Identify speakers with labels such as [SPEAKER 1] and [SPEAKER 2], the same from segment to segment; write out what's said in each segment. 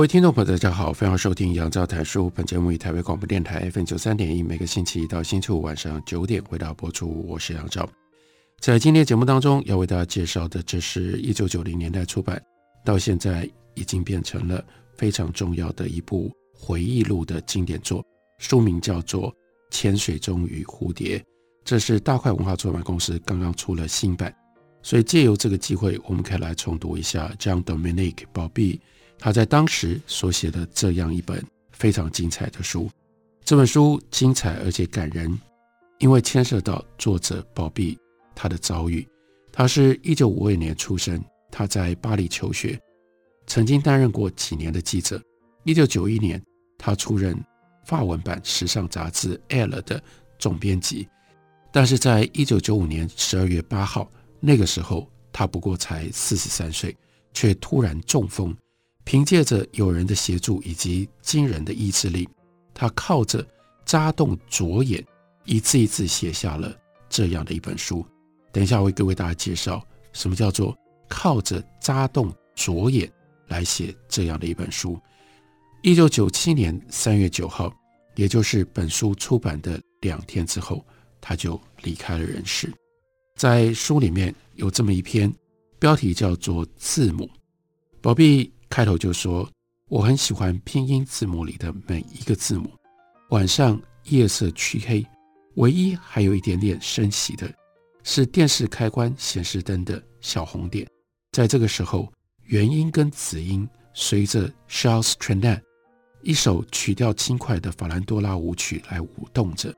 [SPEAKER 1] 各位听众朋友，大家好，欢迎收听杨照谈书。本节目以台北广播电台 FM 九三点一，每个星期一到星期五晚上九点为大家播出。我是杨照。在今天节目当中，要为大家介绍的，这是一九九零年代出版，到现在已经变成了非常重要的一部回忆录的经典作，书名叫做《潜水钟与蝴蝶》。这是大块文化出版公司刚刚出了新版，所以借由这个机会，我们可以来重读一下 Jean-Dominique Bauby。他在当时所写的这样一本非常精彩的书，这本书精彩而且感人，因为牵涉到作者鲍比他的遭遇。他是一九五二年出生，他在巴黎求学，曾经担任过几年的记者。一九九一年，他出任法文版时尚杂志《L》的总编辑，但是在一九九五年十二月八号，那个时候他不过才四十三岁，却突然中风。凭借着友人的协助以及惊人的意志力，他靠着扎动左眼，一字一字写下了这样的一本书。等一下，我会给各位大家介绍什么叫做靠着扎动左眼来写这样的一本书。一九九七年三月九号，也就是本书出版的两天之后，他就离开了人世。在书里面有这么一篇，标题叫做《字母》，宝贝。开头就说，我很喜欢拼音字母里的每一个字母。晚上夜色黢黑，唯一还有一点点升起的，是电视开关显示灯的小红点。在这个时候，元音跟子音随着 Charles Trenet 一首曲调轻快的法兰多拉舞曲来舞动着。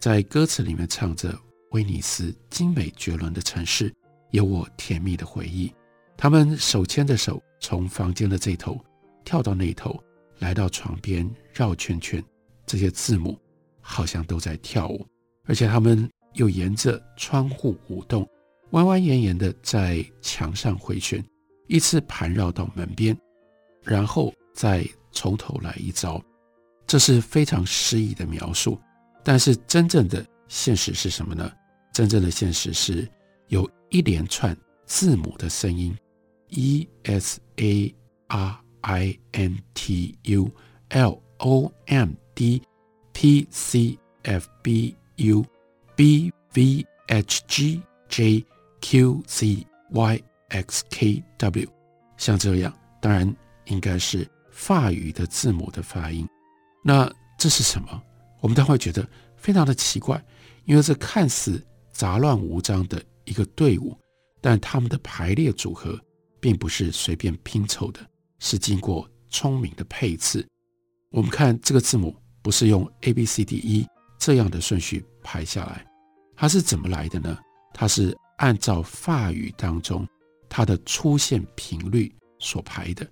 [SPEAKER 1] 在歌词里面唱着：“威尼斯精美绝伦的城市，有我甜蜜的回忆。”他们手牵着手。从房间的这头跳到那头，来到床边绕圈圈，这些字母好像都在跳舞，而且他们又沿着窗户舞动，弯弯延延的在墙上回旋，依次盘绕到门边，然后再从头来一遭。这是非常诗意的描述，但是真正的现实是什么呢？真正的现实是有一连串字母的声音。E S A R I N T U L O M D P C F B U B V H G J Q Z Y X K W，像这样，当然应该是法语的字母的发音。那这是什么？我们都会觉得非常的奇怪，因为这看似杂乱无章的一个队伍，但他们的排列组合。并不是随便拼凑的，是经过聪明的配置。我们看这个字母，不是用 A B C D E 这样的顺序排下来，它是怎么来的呢？它是按照法语当中它的出现频率所排的。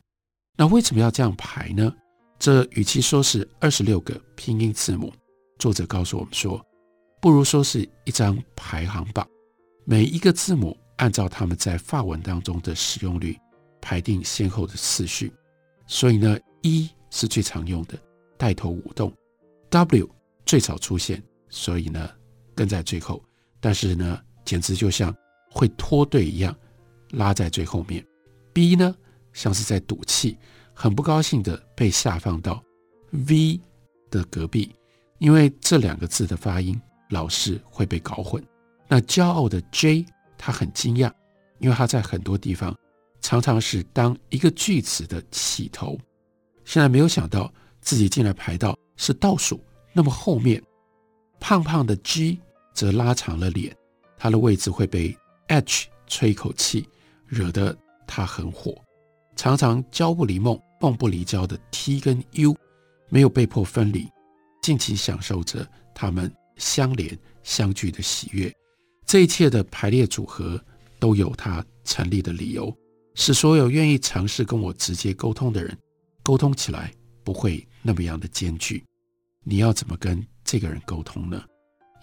[SPEAKER 1] 那为什么要这样排呢？这与其说是二十六个拼音字母，作者告诉我们说，不如说是一张排行榜，每一个字母。按照他们在法文当中的使用率排定先后的次序，所以呢一是最常用的，带头舞动；W 最早出现，所以呢跟在最后，但是呢简直就像会脱队一样，拉在最后面；B 呢像是在赌气，很不高兴的被下放到 V 的隔壁，因为这两个字的发音老是会被搞混。那骄傲的 J。他很惊讶，因为他在很多地方常常是当一个句子的起头，现在没有想到自己竟然排到是倒数。那么后面，胖胖的 G 则拉长了脸，他的位置会被 H 吹一口气，惹得他很火。常常焦不离梦，梦不离焦的 T 跟 U 没有被迫分离，尽情享受着他们相连相聚的喜悦。这一切的排列组合都有它成立的理由，使所有愿意尝试跟我直接沟通的人，沟通起来不会那么样的艰巨。你要怎么跟这个人沟通呢？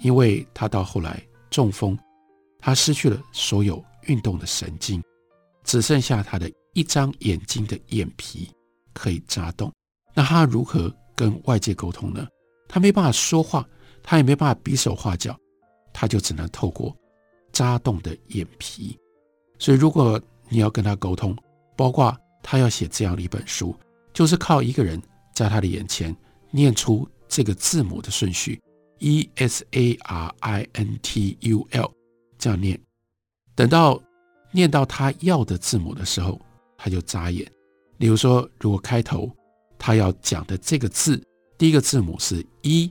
[SPEAKER 1] 因为他到后来中风，他失去了所有运动的神经，只剩下他的一张眼睛的眼皮可以眨动。那他如何跟外界沟通呢？他没办法说话，他也没办法比手画脚，他就只能透过眨动的眼皮。所以，如果你要跟他沟通，包括他要写这样的一本书，就是靠一个人在他的眼前念出这个字母的顺序：E S A R I N T U L，这样念。等到念到他要的字母的时候，他就眨眼。例如说，如果开头他要讲的这个字，第一个字母是 E，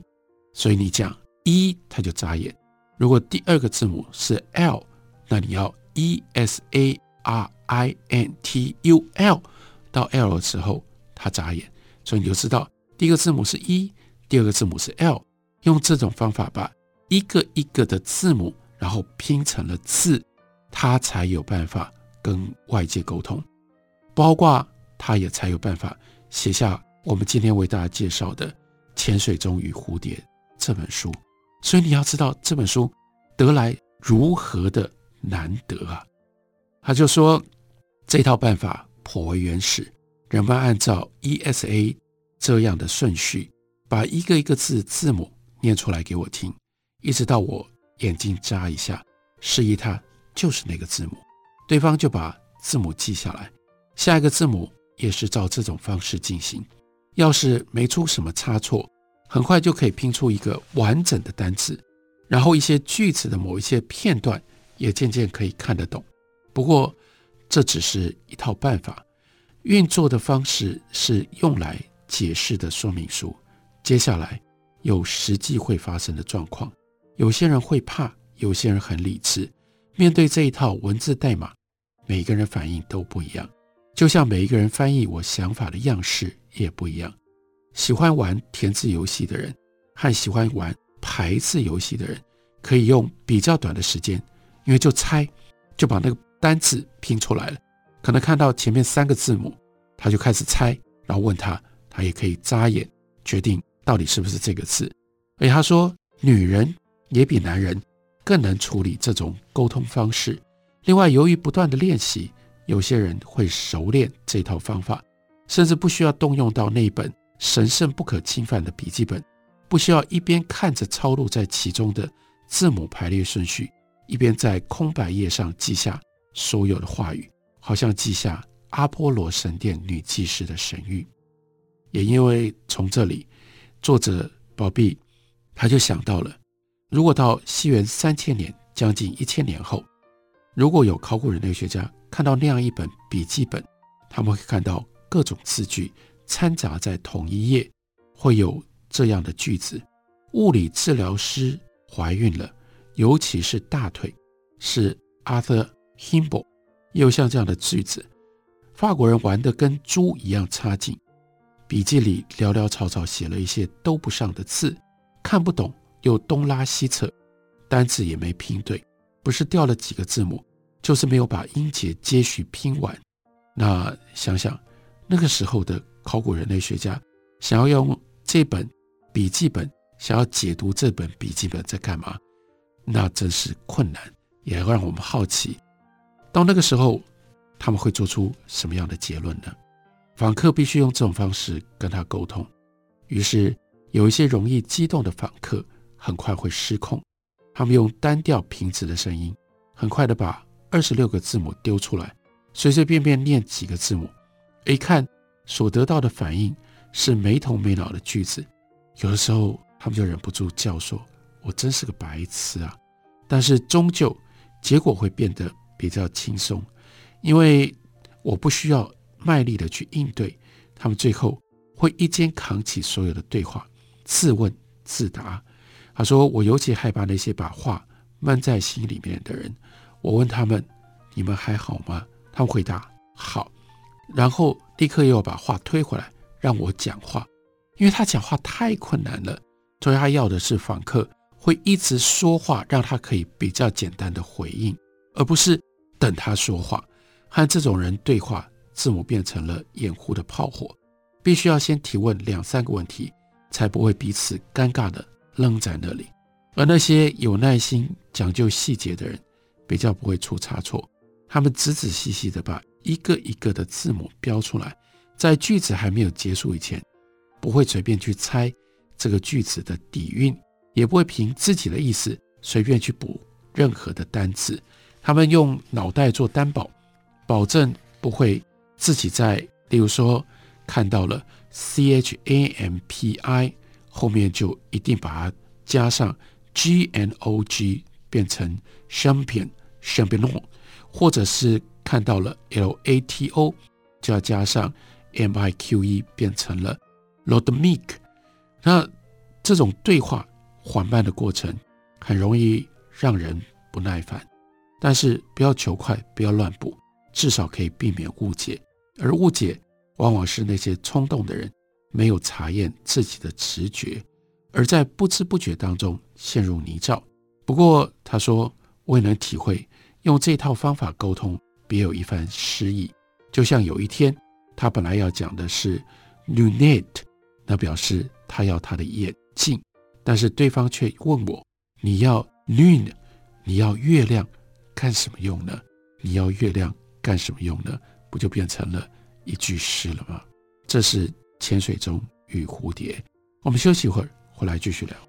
[SPEAKER 1] 所以你讲 E，他就眨眼。如果第二个字母是 L，那你要 E S A R I N T U L，到 L 的时候他眨眼，所以你就知道第一个字母是 E，第二个字母是 L。用这种方法把一个一个的字母，然后拼成了字，他才有办法跟外界沟通，包括他也才有办法写下我们今天为大家介绍的《潜水钟与蝴蝶》这本书，所以你要知道这本书得来如何的难得啊！他就说这套办法颇为原始，人们按照 ESA 这样的顺序，把一个一个字字母念出来给我听，一直到我眼睛眨一下，示意他就是那个字母，对方就把字母记下来，下一个字母也是照这种方式进行。要是没出什么差错，很快就可以拼出一个完整的单词，然后一些句子的某一些片段也渐渐可以看得懂。不过，这只是一套办法，运作的方式是用来解释的说明书。接下来有实际会发生的状况，有些人会怕，有些人很理智。面对这一套文字代码，每个人反应都不一样，就像每一个人翻译我想法的样式。也不一样，喜欢玩填字游戏的人和喜欢玩排字游戏的人，可以用比较短的时间，因为就猜就把那个单字拼出来了。可能看到前面三个字母，他就开始猜，然后问他，他也可以眨眼决定到底是不是这个字。而他说，女人也比男人更能处理这种沟通方式。另外，由于不断的练习，有些人会熟练这套方法。甚至不需要动用到那本神圣不可侵犯的笔记本，不需要一边看着抄录在其中的字母排列顺序，一边在空白页上记下所有的话语，好像记下阿波罗神殿女祭司的神谕。也因为从这里，作者宝碧他就想到了，如果到西元三千年，将近一千年后，如果有考古人类学家看到那样一本笔记本，他们会看到。各种字句掺杂在同一页，会有这样的句子：物理治疗师怀孕了，尤其是大腿，是 Arthur Himbo。又像这样的句子：法国人玩得跟猪一样差劲。笔记里潦潦草草写了一些都不上的字，看不懂又东拉西扯，单字也没拼对，不是掉了几个字母，就是没有把音节接续拼完。那想想。那个时候的考古人类学家想要用这本笔记本，想要解读这本笔记本在干嘛，那真是困难，也让我们好奇。到那个时候，他们会做出什么样的结论呢？访客必须用这种方式跟他沟通，于是有一些容易激动的访客很快会失控，他们用单调平直的声音，很快的把二十六个字母丢出来，随随便便念几个字母。一看所得到的反应是没头没脑的句子，有的时候他们就忍不住叫说：“我真是个白痴啊！”但是终究结果会变得比较轻松，因为我不需要卖力的去应对，他们最后会一肩扛起所有的对话，自问自答。他说：“我尤其害怕那些把话闷在心里面的人。”我问他们：“你们还好吗？”他们回答：“好。”然后立刻又把话推回来让我讲话，因为他讲话太困难了，所以他要的是访客会一直说话，让他可以比较简单的回应，而不是等他说话。和这种人对话，字母变成了掩护的炮火，必须要先提问两三个问题，才不会彼此尴尬的愣在那里。而那些有耐心、讲究细节的人，比较不会出差错。他们仔仔细细的把一个一个的字母标出来，在句子还没有结束以前，不会随便去猜这个句子的底蕴，也不会凭自己的意思随便去补任何的单词。他们用脑袋做担保。保证不会自己在，例如说看到了 C H A M P I 后面就一定把它加上 G N O G 变成 champion champion，或者是看到了 L A T O 就要加上 M I Q E 变成了 LODMIQ。那这种对话缓慢的过程很容易让人不耐烦，但是不要求快，不要乱补。至少可以避免误解，而误解往往是那些冲动的人没有查验自己的直觉，而在不知不觉当中陷入泥沼。不过他说，我也能体会用这套方法沟通别有一番诗意。就像有一天他本来要讲的是 lunete 那表示他要他的眼镜，但是对方却问我，你要 lun，你要月亮干什么用呢？你要月亮。干什么用呢？不就变成了一句诗了吗？这是潜水钟与蝴蝶。我们休息一会儿，回来继续聊。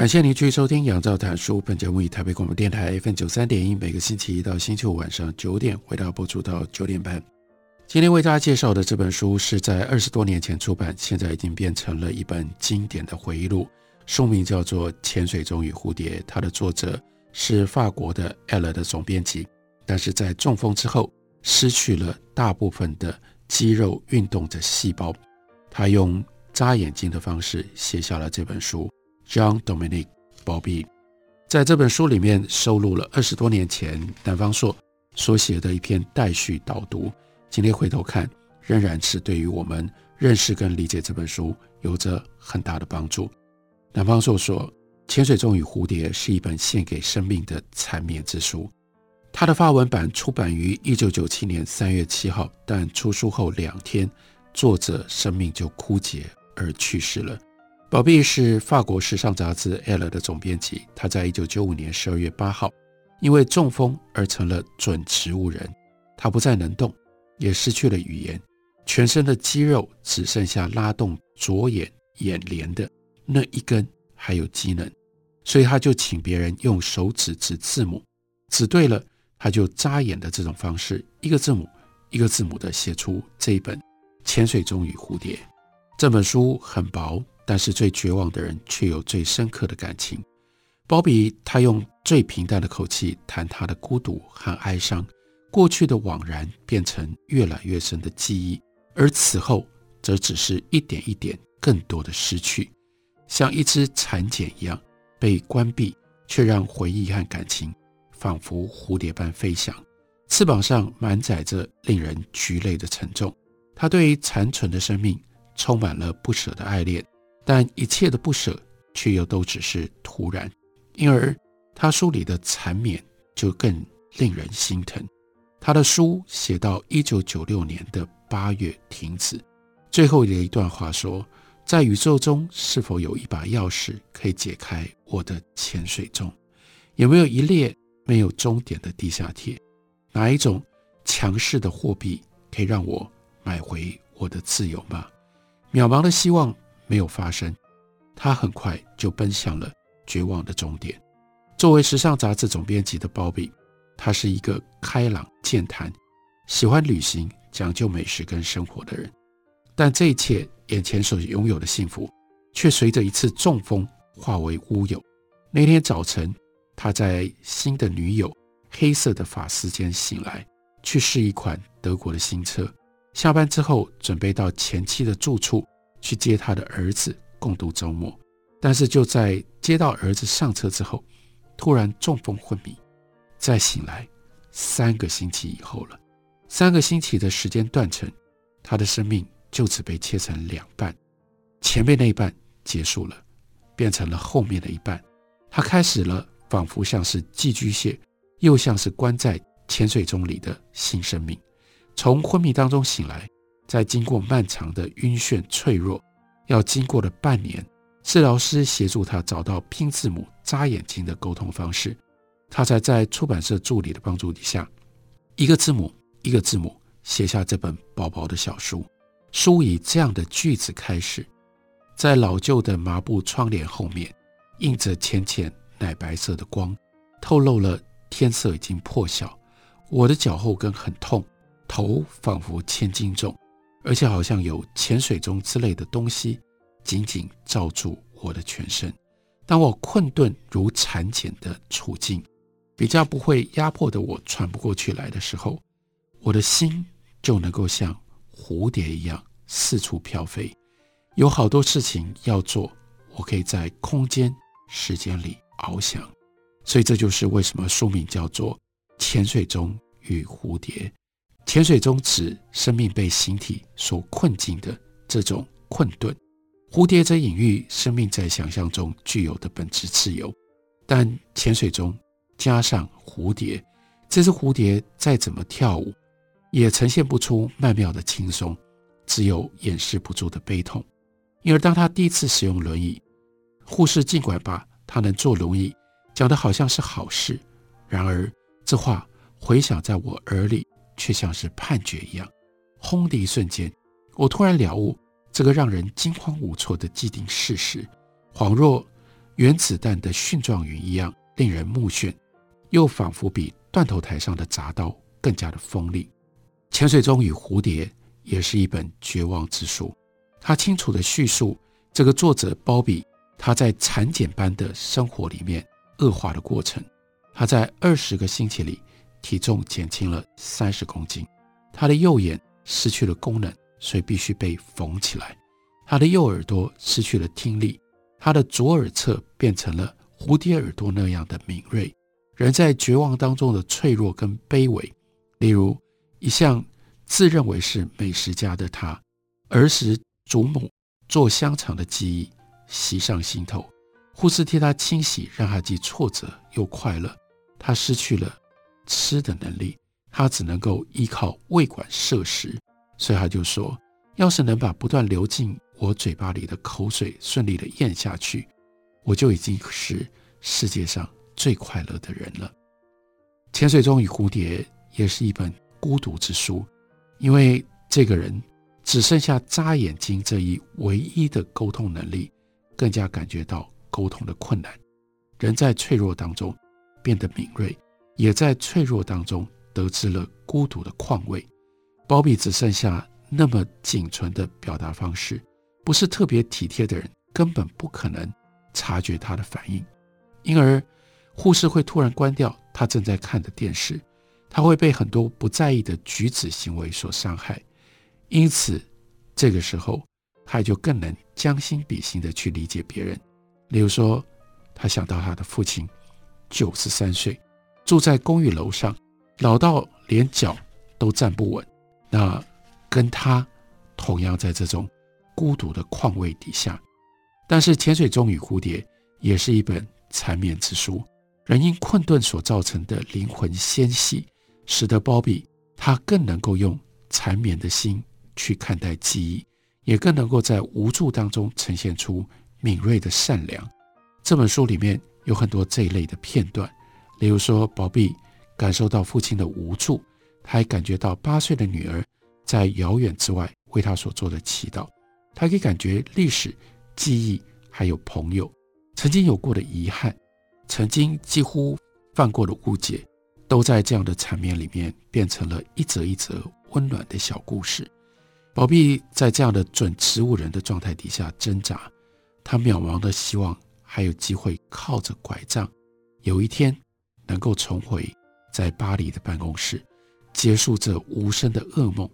[SPEAKER 1] 感谢您继续收听《杨照谈书》。本节目以台北广播电台 FM 九三点一，每个星期一到星期五晚上九点，回到播出到九点半。今天为大家介绍的这本书是在二十多年前出版，现在已经变成了一本经典的回忆录，书名叫做《潜水中与蝴蝶》。它的作者是法国的 L 的总编辑，但是在中风之后失去了大部分的肌肉运动的细胞，他用眨眼睛的方式写下了这本书。John Dominic Bobby，在这本书里面收录了二十多年前南方朔所写的一篇待续导读。今天回头看，仍然是对于我们认识跟理解这本书有着很大的帮助。南方朔说，《潜水钟与蝴蝶》是一本献给生命的缠绵之书。他的发文版出版于一九九七年三月七号，但出书后两天，作者生命就枯竭而去世了。宝碧是法国时尚杂志《L》的总编辑。他在一九九五年十二月八号因为中风而成了准植物人。他不再能动，也失去了语言，全身的肌肉只剩下拉动左眼眼帘的那一根还有机能。所以他就请别人用手指指字母，指对了，他就眨眼的这种方式，一个字母一个字母的写出这一本《潜水钟与蝴蝶》。这本书很薄。但是最绝望的人却有最深刻的感情。鲍比他用最平淡的口气谈他的孤独和哀伤，过去的惘然变成越来越深的记忆，而此后则只是一点一点更多的失去，像一只蚕茧一样被关闭，却让回忆和感情仿佛蝴蝶般飞翔，翅膀上满载着令人菊泪的沉重。他对残存的生命充满了不舍的爱恋。但一切的不舍，却又都只是突然，因而他书里的缠绵就更令人心疼。他的书写到一九九六年的八月停止，最后的一段话说：“在宇宙中，是否有一把钥匙可以解开我的潜水钟？有没有一列没有终点的地下铁？哪一种强势的货币可以让我买回我的自由吗？”渺茫的希望。没有发生，他很快就奔向了绝望的终点。作为时尚杂志总编辑的鲍比，他是一个开朗健谈、喜欢旅行、讲究美食跟生活的人。但这一切眼前所拥有的幸福，却随着一次中风化为乌有。那天早晨，他在新的女友黑色的发丝间醒来，去试一款德国的新车。下班之后，准备到前妻的住处去接他的儿子共度周末。但是就在接到儿子上车之后，突然中风昏迷，再醒来，三个星期以后了。三个星期的时间断层，他的生命就此被切成两半，前面那一半结束了，变成了后面的一半。他开始了仿佛像是寄居蟹，又像是关在潜水钟里的新生命。从昏迷当中醒来，在经过漫长的晕眩、脆弱，要经过了半年。治疗师协助他找到拼字母、眨眼睛的沟通方式，他才在出版社助理的帮助底下，一个字母一个字母写下这本薄薄的小书。书以这样的句子开始：在老旧的麻布窗帘后面，映着浅浅奶白色的光，透露了天色已经破晓。我的脚后跟很痛，头仿佛千斤重，而且好像有潜水钟之类的东西。紧紧罩住我的全身。当我困顿如蚕茧的处境，比较不会压迫的我喘不过气来的时候，我的心就能够像蝴蝶一样四处飘飞。有好多事情要做，我可以在空间、时间里翱翔。所以这就是为什么书名叫做《潜水钟与蝴蝶》。潜水中指生命被形体所困境的这种困顿。蝴蝶则隐喻生命在想象中具有的本质自由，但潜水中加上蝴蝶，这只蝴蝶再怎么跳舞，也呈现不出曼妙的轻松，只有掩饰不住的悲痛。因而，当他第一次使用轮椅，护士尽管把他能坐轮椅讲得好像是好事，然而这话回响在我耳里，却像是判决一样。轰的一瞬间，我突然了悟。这个让人惊慌无措的既定事实，恍若原子弹的蕈状云一样令人目眩，又仿佛比断头台上的铡刀更加的锋利。《潜水钟与蝴蝶》也是一本绝望之书，它清楚地叙述这个作者鲍比他在产检般的生活里面恶化的过程。他在二十个星期里体重减轻了三十公斤，他的右眼失去了功能。所以必须被缝起来。他的右耳朵失去了听力，他的左耳侧变成了蝴蝶耳朵那样的敏锐。人在绝望当中的脆弱跟卑微，例如一向自认为是美食家的他，儿时祖母做香肠的记忆袭上心头。护士替他清洗，让他既挫折又快乐。他失去了吃的能力，他只能够依靠胃管摄食。所以他就说：“要是能把不断流进我嘴巴里的口水顺利地咽下去，我就已经是世界上最快乐的人了。”《潜水钟与蝴蝶》也是一本孤独之书，因为这个人只剩下眨眼睛这一唯一的沟通能力，更加感觉到沟通的困难。人在脆弱当中变得敏锐，也在脆弱当中得知了孤独的况味。鲍比只剩下那么仅存的表达方式，不是特别体贴的人根本不可能察觉他的反应，因而护士会突然关掉他正在看的电视，他会被很多不在意的举止行为所伤害，因此这个时候他也就更能将心比心的去理解别人。例如说，他想到他的父亲九十三岁，住在公寓楼上，老到连脚都站不稳。那跟他同样在这种孤独的况味底下，但是《潜水钟与蝴蝶》也是一本缠绵之书。人因困顿所造成的灵魂纤细，使得鲍比他更能够用缠绵的心去看待记忆，也更能够在无助当中呈现出敏锐的善良。这本书里面有很多这一类的片段，例如说，宝碧感受到父亲的无助。他还感觉到八岁的女儿在遥远之外为他所做的祈祷，他可以感觉历史、记忆还有朋友曾经有过的遗憾，曾经几乎犯过的误解，都在这样的场面里面变成了一则一则温暖的小故事。宝碧在这样的准植物人的状态底下挣扎，他渺茫的希望还有机会靠着拐杖，有一天能够重回在巴黎的办公室，结束这无声的噩梦。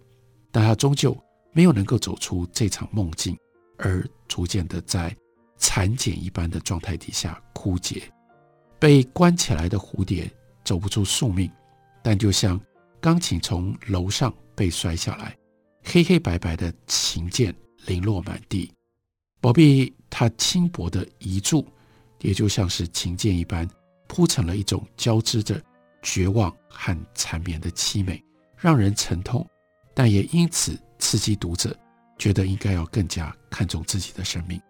[SPEAKER 1] 但他终究没有能够走出这场梦境，而逐渐的在蚕茧一般的状态底下枯竭。被关起来的蝴蝶走不出宿命，但就像钢琴从楼上被摔下来。黑黑白白的琴键零落满地，宝碧他轻薄的遗嘱，也就像是琴键一般铺成了一种交织着绝望和缠绵的凄美，让人沉痛，但也因此刺激读者，觉得应该要更加看重自己的生命。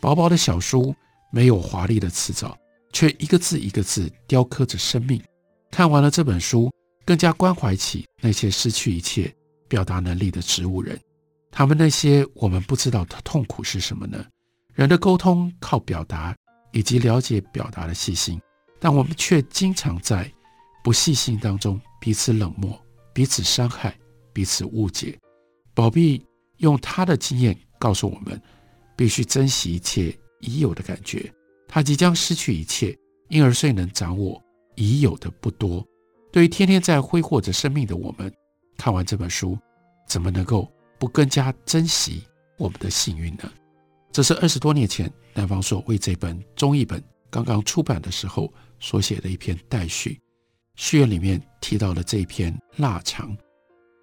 [SPEAKER 1] 薄薄的小书，没有华丽的辞藻，却一个字一个字雕刻着生命。看完了这本书，更加关怀起那些失去一切。表达能力的植物人，他们那些我们不知道的痛苦是什么呢？人的沟通靠表达以及了解表达的细心，但我们却经常在不细心当中彼此冷漠、彼此伤害、彼此误解。宝碧用他的经验告诉我们，必须珍惜一切已有的感觉。他即将失去一切，因而虽能掌握已有的不多。对于天天在挥霍着生命的我们。看完这本书，怎么能够不更加珍惜我们的幸运呢？这是二十多年前南方朔为这本中译本刚刚出版的时候所写的一篇待续。序言里面提到了这一篇腊肠，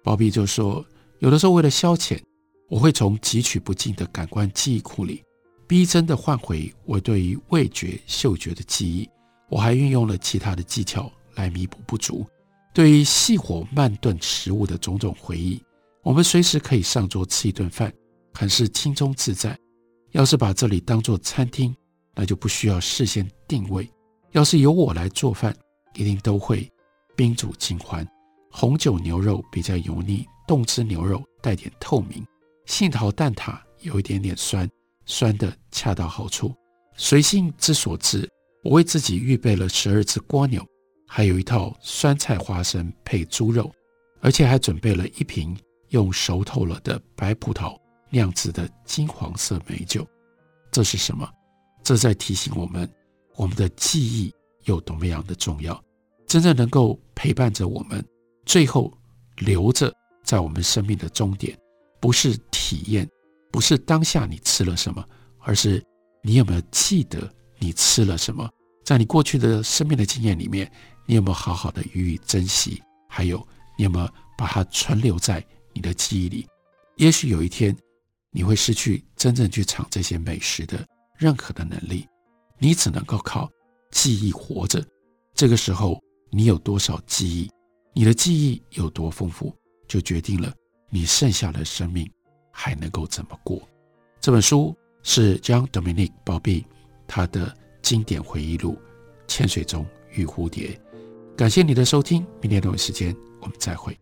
[SPEAKER 1] 鲍比就说：有的时候为了消遣，我会从汲取不尽的感官记忆库里，逼真的唤回我对于味觉、嗅觉的记忆。我还运用了其他的技巧来弥补不足。对于细火慢炖食物的种种回忆，我们随时可以上桌吃一顿饭，很是轻松自在。要是把这里当作餐厅，那就不需要事先定位。要是由我来做饭，一定都会宾主尽欢。红酒牛肉比较油腻，冻汁牛肉带点透明，杏桃蛋挞有一点点酸，酸的恰到好处。随性之所至，我为自己预备了十二只蜗牛。还有一套酸菜花生配猪肉，而且还准备了一瓶用熟透了的白葡萄酿制的金黄色美酒。这是什么？这在提醒我们，我们的记忆有多么样的重要。真正能够陪伴着我们，最后留着在我们生命的终点，不是体验，不是当下你吃了什么，而是你有没有记得你吃了什么。在你过去的生命的经验里面。你有没有好好的予以珍惜？还有，你有没有把它存留在你的记忆里？也许有一天，你会失去真正去尝这些美食的任何的能力，你只能够靠记忆活着。这个时候，你有多少记忆，你的记忆有多丰富，就决定了你剩下的生命还能够怎么过。这本书是 Jean-Dominique Bauby 他的经典回忆录《潜水钟与蝴蝶》。感谢你的收听，明天同一时间我们再会。